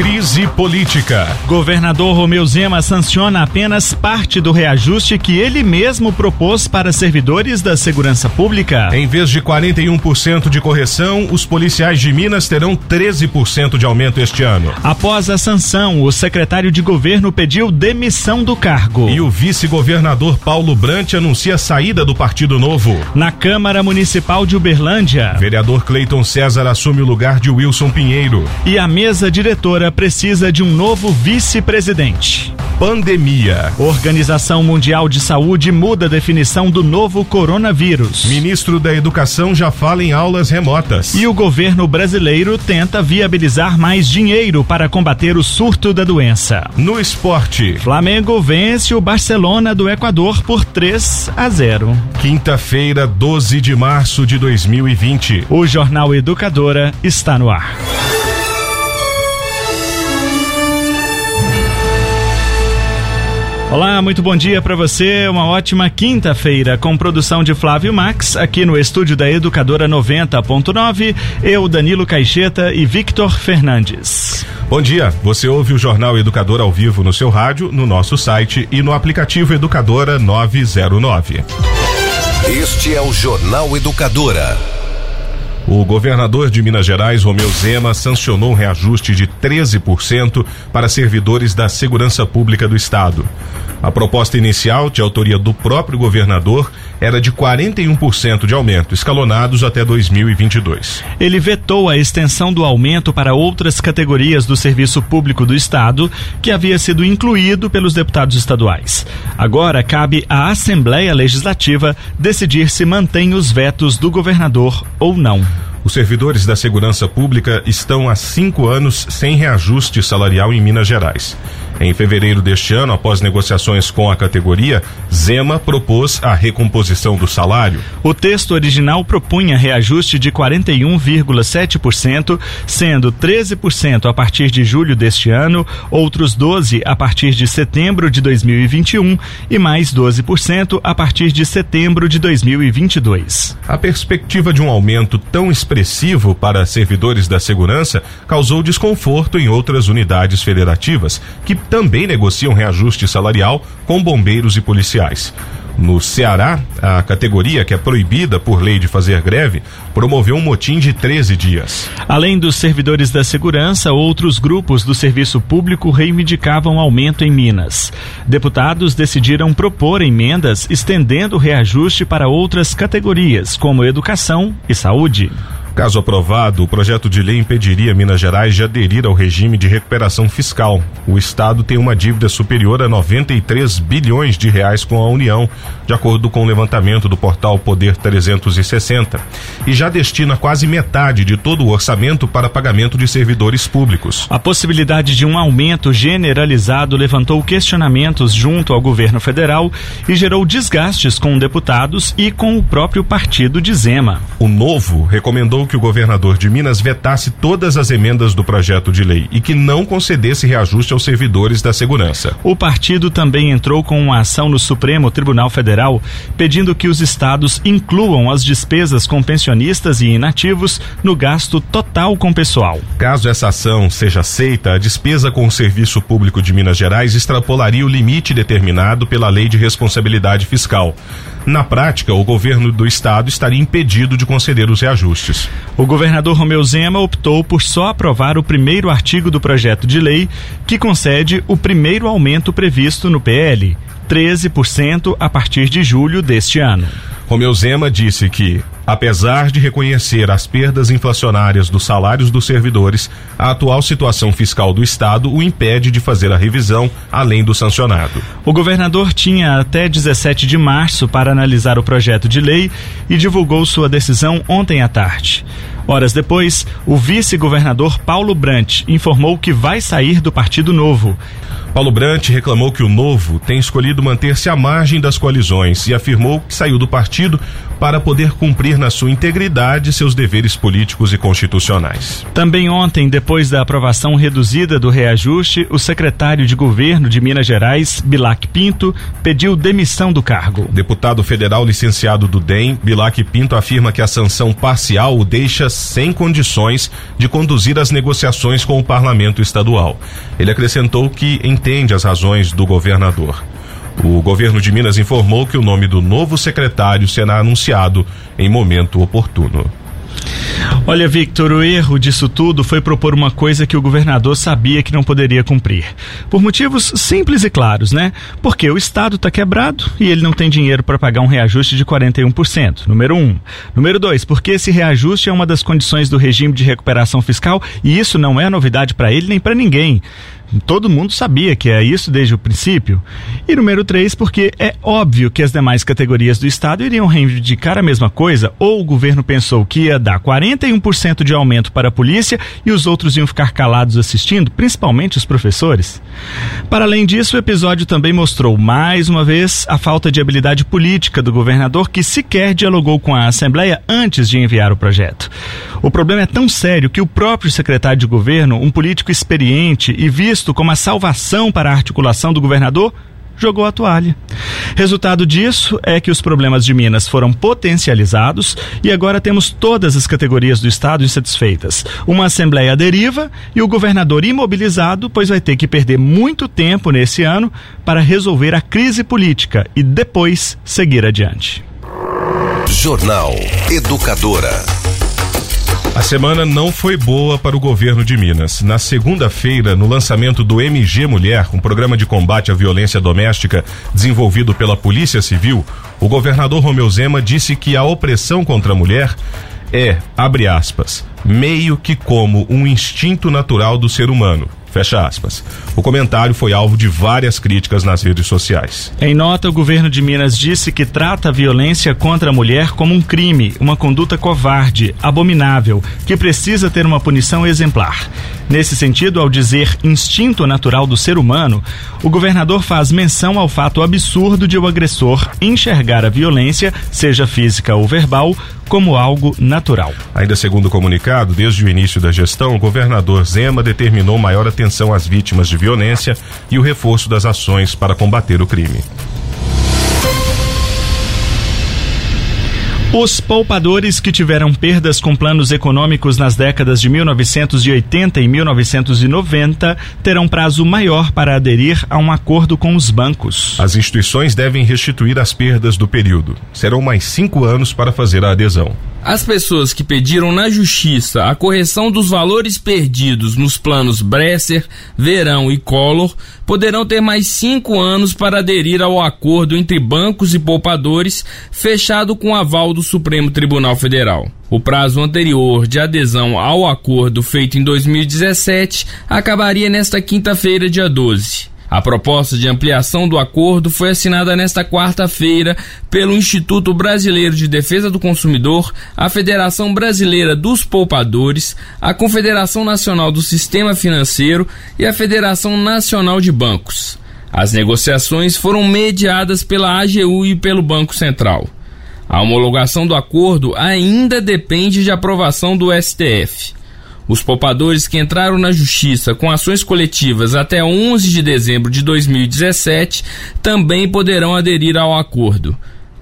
Crise política. Governador Romeu Zema sanciona apenas parte do reajuste que ele mesmo propôs para servidores da segurança pública. Em vez de 41% de correção, os policiais de Minas terão 13% de aumento este ano. Após a sanção, o secretário de governo pediu demissão do cargo. E o vice-governador Paulo Brant anuncia a saída do Partido Novo. Na Câmara Municipal de Uberlândia, vereador Cleiton César assume o lugar de Wilson Pinheiro. E a mesa diretora precisa de um novo vice-presidente. Pandemia. Organização Mundial de Saúde muda a definição do novo coronavírus. Ministro da Educação já fala em aulas remotas. E o governo brasileiro tenta viabilizar mais dinheiro para combater o surto da doença. No esporte, Flamengo vence o Barcelona do Equador por 3 a 0. Quinta-feira, 12 de março de 2020. O Jornal Educadora está no ar. Olá, muito bom dia para você. Uma ótima quinta-feira com produção de Flávio Max aqui no estúdio da Educadora 90.9. Eu, Danilo Caixeta e Victor Fernandes. Bom dia. Você ouve o Jornal Educador ao vivo no seu rádio, no nosso site e no aplicativo Educadora 909. Este é o Jornal Educadora. O governador de Minas Gerais, Romeu Zema, sancionou um reajuste de 13% para servidores da segurança pública do estado. A proposta inicial, de autoria do próprio governador, era de 41% de aumento, escalonados até 2022. Ele vetou a extensão do aumento para outras categorias do serviço público do Estado, que havia sido incluído pelos deputados estaduais. Agora cabe à Assembleia Legislativa decidir se mantém os vetos do governador ou não. Os servidores da segurança pública estão há cinco anos sem reajuste salarial em Minas Gerais. Em fevereiro deste ano, após negociações com a categoria, Zema propôs a recomposição do salário. O texto original propunha reajuste de 41,7%, sendo 13% a partir de julho deste ano, outros 12% a partir de setembro de 2021 e mais 12% a partir de setembro de 2022. A perspectiva de um aumento tão expressivo para servidores da segurança causou desconforto em outras unidades federativas, que também negociam reajuste salarial com bombeiros e policiais. No Ceará, a categoria, que é proibida por lei de fazer greve, promoveu um motim de 13 dias. Além dos servidores da segurança, outros grupos do serviço público reivindicavam aumento em Minas. Deputados decidiram propor emendas estendendo o reajuste para outras categorias, como educação e saúde. Caso aprovado, o projeto de lei impediria Minas Gerais de aderir ao regime de recuperação fiscal. O Estado tem uma dívida superior a 93 bilhões de reais com a União, de acordo com o levantamento do portal Poder 360, e já destina quase metade de todo o orçamento para pagamento de servidores públicos. A possibilidade de um aumento generalizado levantou questionamentos junto ao governo federal e gerou desgastes com deputados e com o próprio partido de Zema. O Novo recomendou que o governador de Minas vetasse todas as emendas do projeto de lei e que não concedesse reajuste aos servidores da segurança. O partido também entrou com uma ação no Supremo Tribunal Federal pedindo que os estados incluam as despesas com pensionistas e inativos no gasto total com pessoal. Caso essa ação seja aceita, a despesa com o serviço público de Minas Gerais extrapolaria o limite determinado pela Lei de Responsabilidade Fiscal. Na prática, o governo do estado estaria impedido de conceder os reajustes. O governador Romeu Zema optou por só aprovar o primeiro artigo do projeto de lei que concede o primeiro aumento previsto no PL, 13% a partir de julho deste ano. Romeu Zema disse que, apesar de reconhecer as perdas inflacionárias dos salários dos servidores, a atual situação fiscal do Estado o impede de fazer a revisão além do sancionado. O governador tinha até 17 de março para analisar o projeto de lei e divulgou sua decisão ontem à tarde. Horas depois, o vice-governador Paulo Brant informou que vai sair do Partido Novo. Paulo Brant reclamou que o Novo tem escolhido manter-se à margem das coalizões e afirmou que saiu do partido para poder cumprir na sua integridade seus deveres políticos e constitucionais. Também ontem, depois da aprovação reduzida do reajuste, o secretário de governo de Minas Gerais, Bilac Pinto, pediu demissão do cargo. Deputado federal licenciado do DEM, Bilac Pinto afirma que a sanção parcial o deixa sem condições de conduzir as negociações com o parlamento estadual. Ele acrescentou que entende as razões do governador. O governo de Minas informou que o nome do novo secretário será anunciado em momento oportuno. Olha, Victor, o erro disso tudo foi propor uma coisa que o governador sabia que não poderia cumprir. Por motivos simples e claros, né? Porque o Estado está quebrado e ele não tem dinheiro para pagar um reajuste de 41%. Número um. Número dois, porque esse reajuste é uma das condições do regime de recuperação fiscal e isso não é novidade para ele nem para ninguém. Todo mundo sabia que é isso desde o princípio. E número três, porque é óbvio que as demais categorias do Estado iriam reivindicar a mesma coisa, ou o governo pensou que ia dar 41% de aumento para a polícia e os outros iam ficar calados assistindo, principalmente os professores. Para além disso, o episódio também mostrou mais uma vez a falta de habilidade política do governador que sequer dialogou com a Assembleia antes de enviar o projeto. O problema é tão sério que o próprio secretário de governo, um político experiente e visto como a salvação para a articulação do governador, jogou a toalha. Resultado disso é que os problemas de Minas foram potencializados e agora temos todas as categorias do Estado insatisfeitas. Uma Assembleia deriva e o governador imobilizado, pois vai ter que perder muito tempo nesse ano para resolver a crise política e depois seguir adiante. Jornal Educadora. A semana não foi boa para o governo de Minas. Na segunda-feira, no lançamento do MG Mulher, um programa de combate à violência doméstica desenvolvido pela Polícia Civil, o governador Romeu Zema disse que a opressão contra a mulher é, abre aspas, meio que como um instinto natural do ser humano Fecha aspas. O comentário foi alvo de várias críticas nas redes sociais. Em nota, o governo de Minas disse que trata a violência contra a mulher como um crime, uma conduta covarde, abominável, que precisa ter uma punição exemplar. Nesse sentido, ao dizer instinto natural do ser humano, o governador faz menção ao fato absurdo de o agressor enxergar a violência, seja física ou verbal, como algo natural. Ainda segundo o comunicado, desde o início da gestão, o governador Zema determinou maior atenção às vítimas de violência e o reforço das ações para combater o crime. Os poupadores que tiveram perdas com planos econômicos nas décadas de 1980 e 1990 terão prazo maior para aderir a um acordo com os bancos. As instituições devem restituir as perdas do período. Serão mais cinco anos para fazer a adesão. As pessoas que pediram na justiça a correção dos valores perdidos nos planos Bresser, Verão e Collor poderão ter mais cinco anos para aderir ao acordo entre bancos e poupadores fechado com aval do Supremo Tribunal Federal. O prazo anterior de adesão ao acordo feito em 2017 acabaria nesta quinta-feira, dia 12. A proposta de ampliação do acordo foi assinada nesta quarta-feira pelo Instituto Brasileiro de Defesa do Consumidor, a Federação Brasileira dos Poupadores, a Confederação Nacional do Sistema Financeiro e a Federação Nacional de Bancos. As negociações foram mediadas pela AGU e pelo Banco Central. A homologação do acordo ainda depende de aprovação do STF. Os poupadores que entraram na justiça com ações coletivas até 11 de dezembro de 2017 também poderão aderir ao acordo.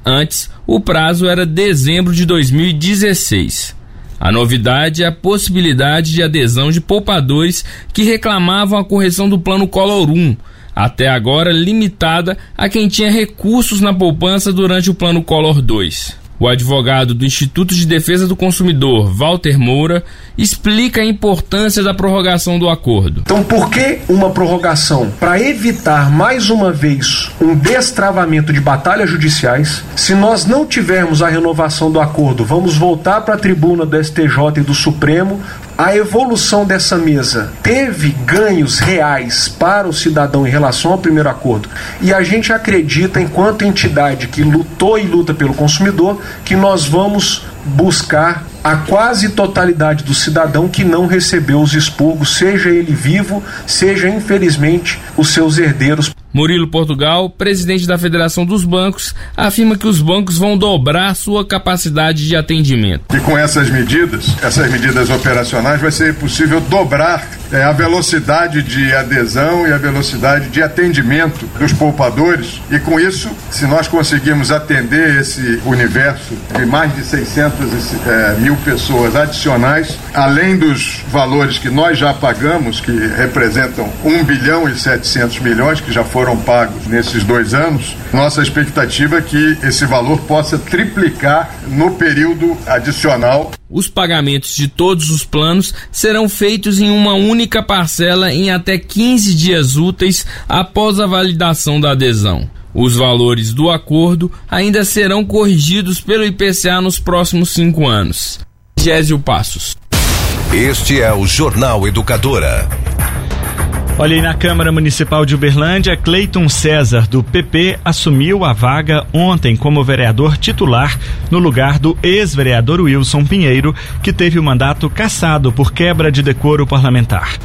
Antes, o prazo era dezembro de 2016. A novidade é a possibilidade de adesão de poupadores que reclamavam a correção do plano Collor 1, até agora limitada a quem tinha recursos na poupança durante o plano Collor 2. O advogado do Instituto de Defesa do Consumidor, Walter Moura, explica a importância da prorrogação do acordo. Então, por que uma prorrogação? Para evitar mais uma vez um destravamento de batalhas judiciais. Se nós não tivermos a renovação do acordo, vamos voltar para a tribuna do STJ e do Supremo a evolução dessa mesa teve ganhos reais para o cidadão em relação ao primeiro acordo. E a gente acredita, enquanto entidade que lutou e luta pelo consumidor, que nós vamos buscar a quase totalidade do cidadão que não recebeu os expurgos, seja ele vivo, seja infelizmente os seus herdeiros. Murilo Portugal, presidente da Federação dos Bancos, afirma que os bancos vão dobrar sua capacidade de atendimento. E com essas medidas, essas medidas operacionais, vai ser possível dobrar é, a velocidade de adesão e a velocidade de atendimento dos poupadores. E com isso, se nós conseguirmos atender esse universo de mais de 600 é, mil pessoas adicionais, além dos valores que nós já pagamos, que representam 1 bilhão e 700 milhões que já foram pagos nesses dois anos, nossa expectativa é que esse valor possa triplicar no período adicional. Os pagamentos de todos os planos serão feitos em uma única parcela em até 15 dias úteis após a validação da adesão. Os valores do acordo ainda serão corrigidos pelo IPCA nos próximos cinco anos. Gésio Passos. Este é o Jornal Educadora. Olha aí na Câmara Municipal de Uberlândia, Cleiton César, do PP, assumiu a vaga ontem como vereador titular no lugar do ex-vereador Wilson Pinheiro, que teve o mandato cassado por quebra de decoro parlamentar.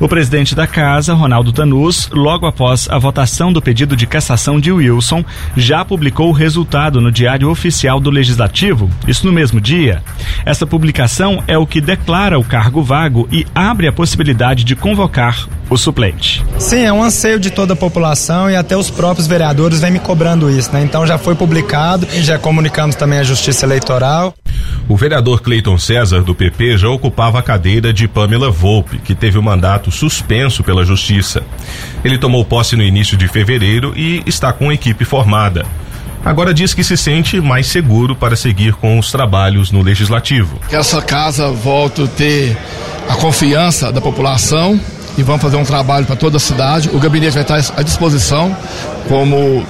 O presidente da casa, Ronaldo Tanus, logo após a votação do pedido de cassação de Wilson, já publicou o resultado no Diário Oficial do Legislativo, isso no mesmo dia. Essa publicação é o que declara o cargo vago e abre a possibilidade de convocar o suplente. Sim, é um anseio de toda a população e até os próprios vereadores vêm me cobrando isso, né? Então já foi publicado e já comunicamos também à Justiça Eleitoral. O vereador Cleiton César, do PP, já ocupava a cadeira de Pamela Volpe, que teve o mandato suspenso pela Justiça. Ele tomou posse no início de fevereiro e está com a equipe formada. Agora diz que se sente mais seguro para seguir com os trabalhos no Legislativo. Que essa casa volte a ter a confiança da população e vamos fazer um trabalho para toda a cidade. O gabinete vai estar à disposição, como,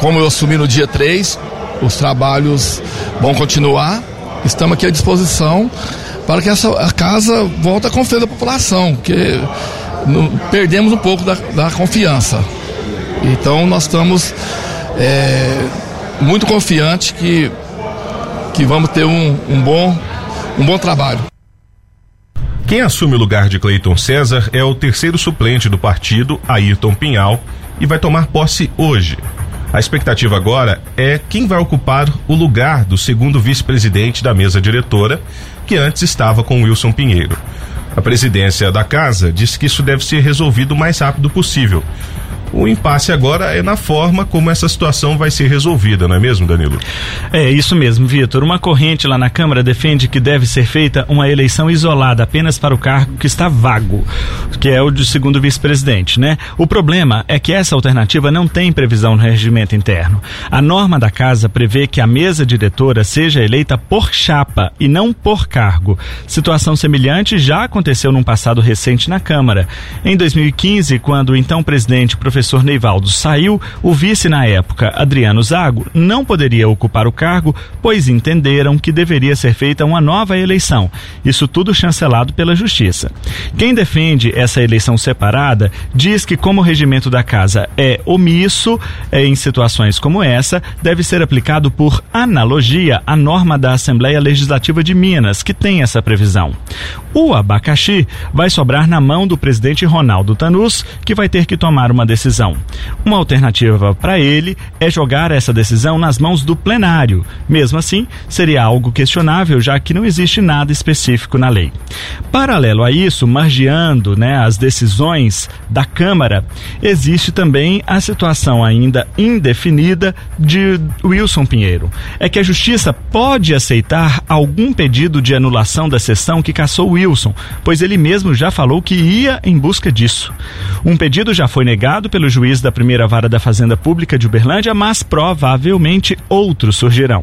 como eu assumi no dia 3. Os trabalhos vão continuar. Estamos aqui à disposição para que essa a casa volte a confiar da população, porque no, perdemos um pouco da, da, confiança. Então nós estamos é, muito confiantes que, que vamos ter um, um, bom, um bom trabalho. Quem assume o lugar de Cleiton César é o terceiro suplente do partido, Ayrton Pinhal, e vai tomar posse hoje. A expectativa agora é quem vai ocupar o lugar do segundo vice-presidente da mesa diretora, que antes estava com Wilson Pinheiro. A presidência da casa diz que isso deve ser resolvido o mais rápido possível. O impasse agora é na forma como essa situação vai ser resolvida, não é mesmo, Danilo? É isso mesmo, Vitor. Uma corrente lá na Câmara defende que deve ser feita uma eleição isolada apenas para o cargo que está vago, que é o de segundo vice-presidente, né? O problema é que essa alternativa não tem previsão no regimento interno. A norma da casa prevê que a mesa diretora seja eleita por chapa e não por cargo. Situação semelhante já aconteceu num passado recente na Câmara. Em 2015, quando o então presidente, professor professor Neivaldo saiu, o vice na época, Adriano Zago, não poderia ocupar o cargo, pois entenderam que deveria ser feita uma nova eleição. Isso tudo chancelado pela Justiça. Quem defende essa eleição separada diz que, como o regimento da casa é omisso é, em situações como essa, deve ser aplicado por analogia à norma da Assembleia Legislativa de Minas, que tem essa previsão. O abacaxi vai sobrar na mão do presidente Ronaldo Tanus, que vai ter que tomar uma decisão decisão. Uma alternativa para ele é jogar essa decisão nas mãos do plenário. Mesmo assim, seria algo questionável, já que não existe nada específico na lei. Paralelo a isso, margeando né, as decisões da Câmara, existe também a situação ainda indefinida de Wilson Pinheiro. É que a Justiça pode aceitar algum pedido de anulação da sessão que caçou Wilson, pois ele mesmo já falou que ia em busca disso. Um pedido já foi negado pelo juiz da primeira vara da Fazenda Pública de Uberlândia, mas provavelmente outros surgirão.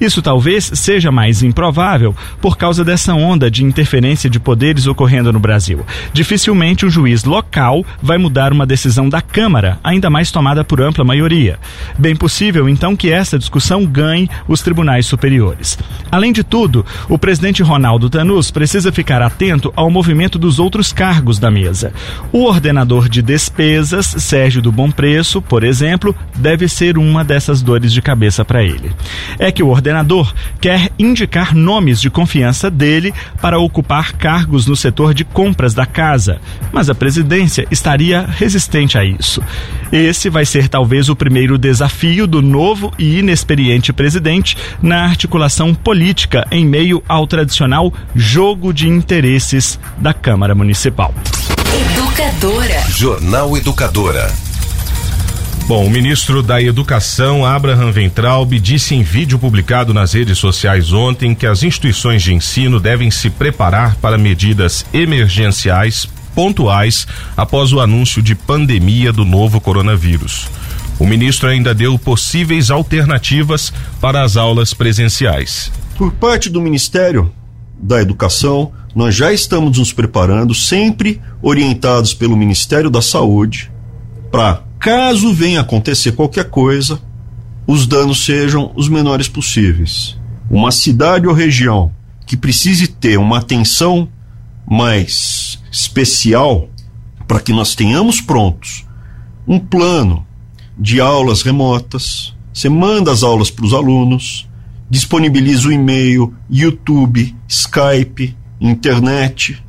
Isso talvez seja mais improvável por causa dessa onda de interferência de poderes ocorrendo no Brasil. Dificilmente um juiz local vai mudar uma decisão da Câmara, ainda mais tomada por ampla maioria. Bem possível, então, que essa discussão ganhe os tribunais superiores. Além de tudo, o presidente Ronaldo Tanus precisa ficar atento ao movimento dos outros cargos da mesa. O ordenador de despesas Sérgio do Bom Preço, por exemplo, deve ser uma dessas dores de cabeça para ele. É que o ordenador quer indicar nomes de confiança dele para ocupar cargos no setor de compras da casa, mas a presidência estaria resistente a isso. Esse vai ser talvez o primeiro desafio do novo e inexperiente presidente na articulação política em meio ao tradicional jogo de interesses da Câmara Municipal. Educadora. Jornal Educadora. Bom, o ministro da Educação, Abraham Ventralb, disse em vídeo publicado nas redes sociais ontem que as instituições de ensino devem se preparar para medidas emergenciais pontuais após o anúncio de pandemia do novo coronavírus. O ministro ainda deu possíveis alternativas para as aulas presenciais. Por parte do Ministério da Educação, nós já estamos nos preparando, sempre orientados pelo Ministério da Saúde, para, caso venha acontecer qualquer coisa, os danos sejam os menores possíveis. Uma cidade ou região que precise ter uma atenção mais especial para que nós tenhamos prontos um plano de aulas remotas. Você manda as aulas para os alunos, disponibiliza o e-mail, YouTube, Skype, internet,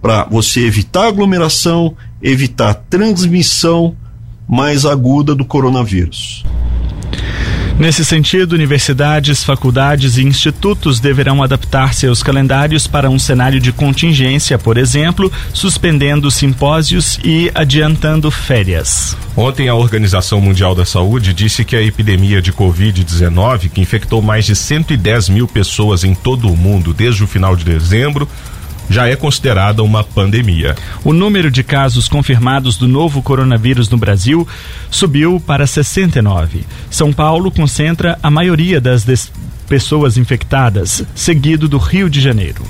para você evitar aglomeração, evitar transmissão mais aguda do coronavírus. Nesse sentido, universidades, faculdades e institutos deverão adaptar seus calendários para um cenário de contingência, por exemplo, suspendendo simpósios e adiantando férias. Ontem, a Organização Mundial da Saúde disse que a epidemia de Covid-19, que infectou mais de 110 mil pessoas em todo o mundo desde o final de dezembro, já é considerada uma pandemia. O número de casos confirmados do novo coronavírus no Brasil subiu para 69. São Paulo concentra a maioria das pessoas infectadas, seguido do Rio de Janeiro.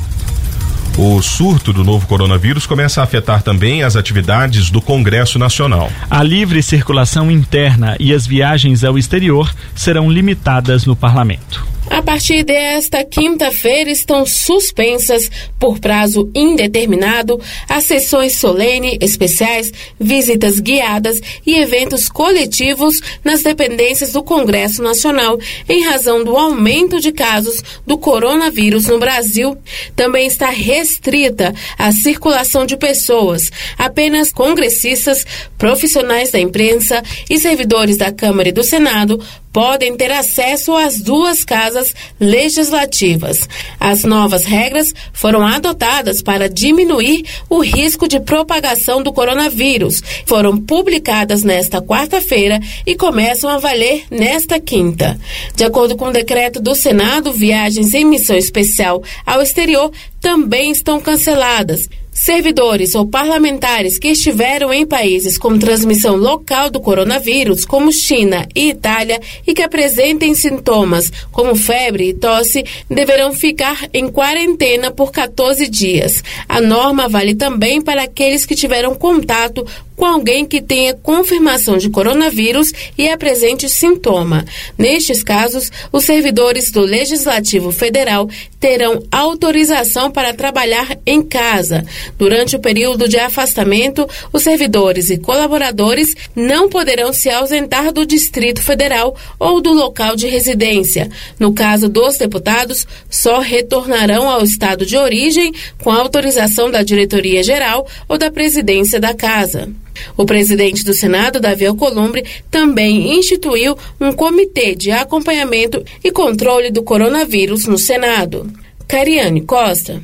O surto do novo coronavírus começa a afetar também as atividades do Congresso Nacional. A livre circulação interna e as viagens ao exterior serão limitadas no parlamento. A partir desta quinta-feira estão suspensas por prazo indeterminado as sessões solene, especiais, visitas guiadas e eventos coletivos nas dependências do Congresso Nacional em razão do aumento de casos do coronavírus no Brasil. Também está restrita a circulação de pessoas. Apenas congressistas, profissionais da imprensa e servidores da Câmara e do Senado podem ter acesso às duas casas legislativas. As novas regras foram adotadas para diminuir o risco de propagação do coronavírus. Foram publicadas nesta quarta-feira e começam a valer nesta quinta. De acordo com o decreto do Senado, viagens em missão especial ao exterior também estão canceladas. Servidores ou parlamentares que estiveram em países com transmissão local do coronavírus, como China e Itália, e que apresentem sintomas como febre e tosse, deverão ficar em quarentena por 14 dias. A norma vale também para aqueles que tiveram contato com alguém que tenha confirmação de coronavírus e apresente sintoma. Nestes casos, os servidores do Legislativo Federal terão autorização para trabalhar em casa. Durante o período de afastamento, os servidores e colaboradores não poderão se ausentar do Distrito Federal ou do local de residência. No caso dos deputados, só retornarão ao estado de origem com autorização da diretoria geral ou da presidência da casa. O presidente do Senado, Davi Alcolumbre, também instituiu um comitê de acompanhamento e controle do coronavírus no Senado. Cariane Costa.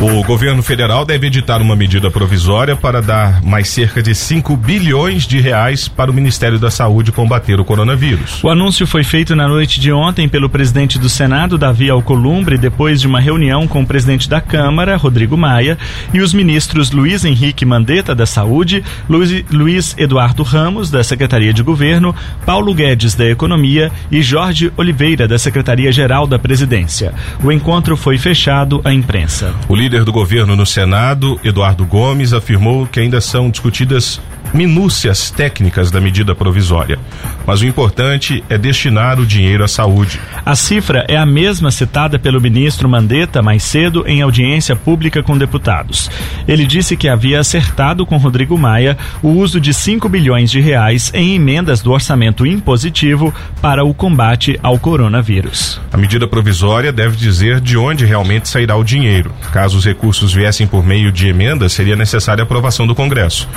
O governo federal deve editar uma medida provisória para dar mais cerca de 5 bilhões de reais para o Ministério da Saúde combater o coronavírus. O anúncio foi feito na noite de ontem pelo presidente do Senado, Davi Alcolumbre, depois de uma reunião com o presidente da Câmara, Rodrigo Maia, e os ministros Luiz Henrique Mandetta, da Saúde, Luiz, Luiz Eduardo Ramos, da Secretaria de Governo, Paulo Guedes, da Economia e Jorge Oliveira, da Secretaria-Geral da Presidência. O encontro foi fechado à imprensa. O líder do governo no Senado, Eduardo Gomes, afirmou que ainda são discutidas minúcias técnicas da medida provisória, mas o importante é destinar o dinheiro à saúde. A cifra é a mesma citada pelo ministro Mandetta mais cedo em audiência pública com deputados. Ele disse que havia acertado com Rodrigo Maia o uso de 5 bilhões de reais em emendas do orçamento impositivo para o combate ao coronavírus. A medida provisória deve dizer de onde realmente sairá o dinheiro. Caso os recursos viessem por meio de emendas, seria necessária a aprovação do Congresso.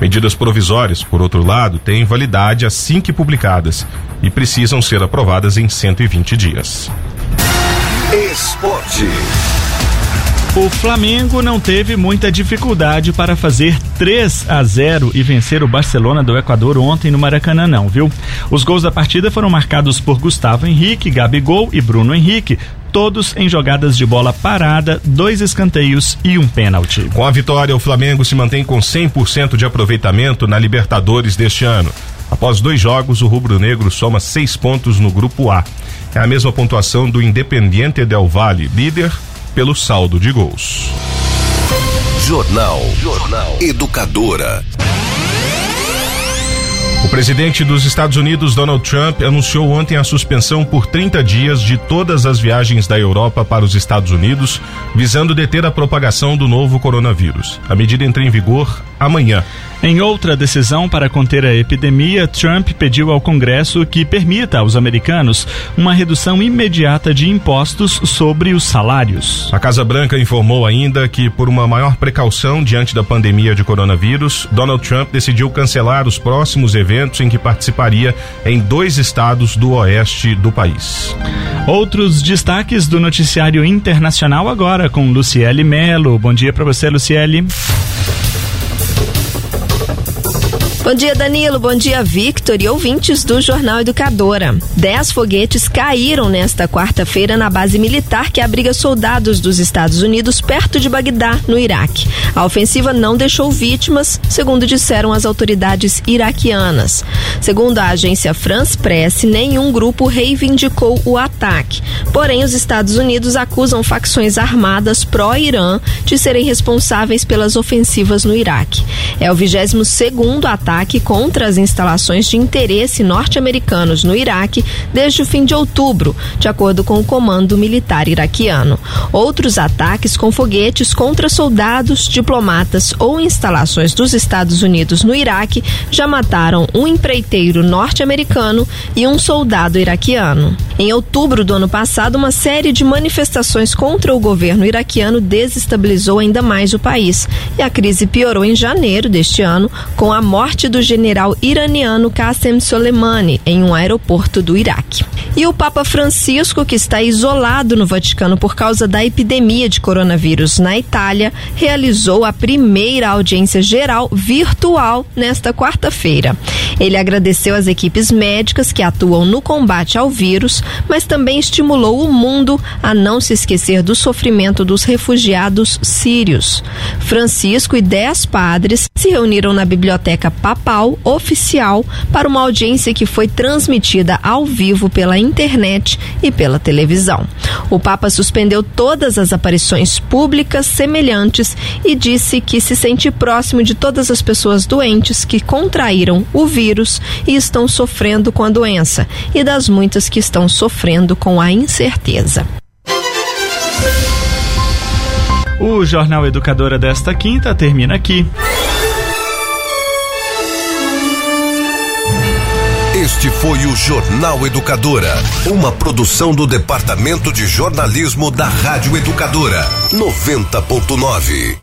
Medidas provisórias, por outro lado, têm validade assim que publicadas e precisam ser aprovadas em 120 dias. Esporte. O Flamengo não teve muita dificuldade para fazer 3 a 0 e vencer o Barcelona do Equador ontem no Maracanã, não, viu? Os gols da partida foram marcados por Gustavo Henrique, Gabigol e Bruno Henrique, todos em jogadas de bola parada, dois escanteios e um pênalti. Com a vitória, o Flamengo se mantém com 100% de aproveitamento na Libertadores deste ano. Após dois jogos, o rubro-negro soma seis pontos no grupo A. É a mesma pontuação do Independiente Del Valle, líder pelo saldo de gols. Jornal. Jornal. Educadora. O presidente dos Estados Unidos, Donald Trump, anunciou ontem a suspensão por 30 dias de todas as viagens da Europa para os Estados Unidos, visando deter a propagação do novo coronavírus. A medida entra em vigor amanhã. Em outra decisão para conter a epidemia, Trump pediu ao Congresso que permita aos americanos uma redução imediata de impostos sobre os salários. A Casa Branca informou ainda que, por uma maior precaução diante da pandemia de coronavírus, Donald Trump decidiu cancelar os próximos eventos em que participaria em dois estados do oeste do país. Outros destaques do noticiário internacional agora com Luciele Melo. Bom dia para você, Luciele. Bom dia, Danilo. Bom dia, Victor e ouvintes do Jornal Educadora. Dez foguetes caíram nesta quarta-feira na base militar que abriga soldados dos Estados Unidos perto de Bagdá, no Iraque. A ofensiva não deixou vítimas, segundo disseram as autoridades iraquianas. Segundo a agência France Press, nenhum grupo reivindicou o ataque. Porém, os Estados Unidos acusam facções armadas pró-Irã de serem responsáveis pelas ofensivas no Iraque. É o 22 segundo ataque ataque contra as instalações de interesse norte-americanos no Iraque desde o fim de outubro, de acordo com o Comando Militar Iraquiano. Outros ataques com foguetes contra soldados, diplomatas ou instalações dos Estados Unidos no Iraque já mataram um empreiteiro norte-americano e um soldado iraquiano. Em outubro do ano passado, uma série de manifestações contra o governo iraquiano desestabilizou ainda mais o país e a crise piorou em janeiro deste ano com a morte do general iraniano Qasem Soleimani em um aeroporto do Iraque. E o Papa Francisco, que está isolado no Vaticano por causa da epidemia de coronavírus na Itália, realizou a primeira audiência geral virtual nesta quarta-feira. Ele agradeceu as equipes médicas que atuam no combate ao vírus, mas também estimulou o mundo a não se esquecer do sofrimento dos refugiados sírios. Francisco e dez padres se reuniram na Biblioteca Papal oficial para uma audiência que foi transmitida ao vivo pela internet e pela televisão. O Papa suspendeu todas as aparições públicas semelhantes e disse que se sente próximo de todas as pessoas doentes que contraíram o vírus e estão sofrendo com a doença e das muitas que estão sofrendo com a incerteza. O Jornal Educadora desta quinta termina aqui. Este foi o Jornal Educadora, uma produção do Departamento de Jornalismo da Rádio Educadora, 90.9.